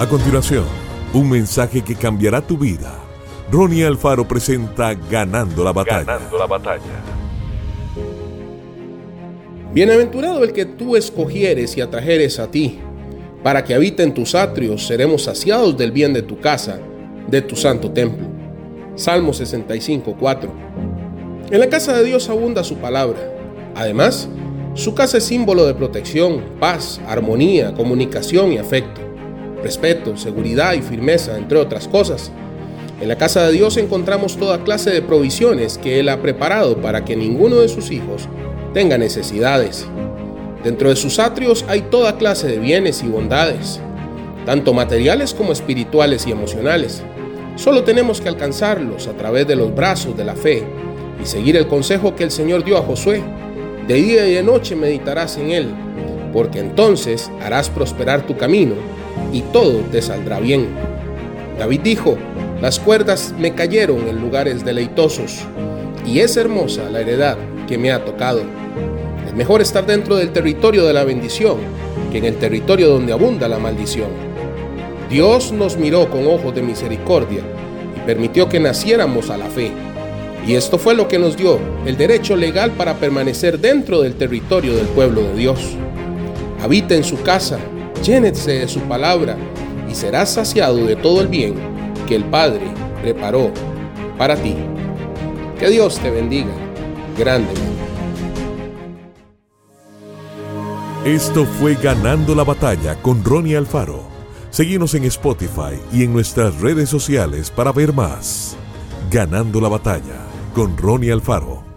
A continuación, un mensaje que cambiará tu vida. Ronnie Alfaro presenta Ganando la batalla. Ganando la batalla. Bienaventurado el que tú escogieres y atrajeres a ti, para que habite en tus atrios, seremos saciados del bien de tu casa, de tu santo templo. Salmo 65, 4. En la casa de Dios abunda su palabra. Además, su casa es símbolo de protección, paz, armonía, comunicación y afecto, respeto, seguridad y firmeza, entre otras cosas. En la casa de Dios encontramos toda clase de provisiones que Él ha preparado para que ninguno de sus hijos tenga necesidades. Dentro de sus atrios hay toda clase de bienes y bondades, tanto materiales como espirituales y emocionales. Solo tenemos que alcanzarlos a través de los brazos de la fe y seguir el consejo que el Señor dio a Josué. De día y de noche meditarás en él, porque entonces harás prosperar tu camino y todo te saldrá bien. David dijo, las cuerdas me cayeron en lugares deleitosos, y es hermosa la heredad que me ha tocado. Es mejor estar dentro del territorio de la bendición que en el territorio donde abunda la maldición. Dios nos miró con ojos de misericordia y permitió que naciéramos a la fe. Y esto fue lo que nos dio el derecho legal para permanecer dentro del territorio del pueblo de Dios. Habita en su casa, llénese de su palabra y serás saciado de todo el bien que el Padre preparó para ti. Que Dios te bendiga grandemente. Esto fue Ganando la Batalla con Ronnie Alfaro. Seguimos en Spotify y en nuestras redes sociales para ver más. Ganando la Batalla con Ronnie Alfaro.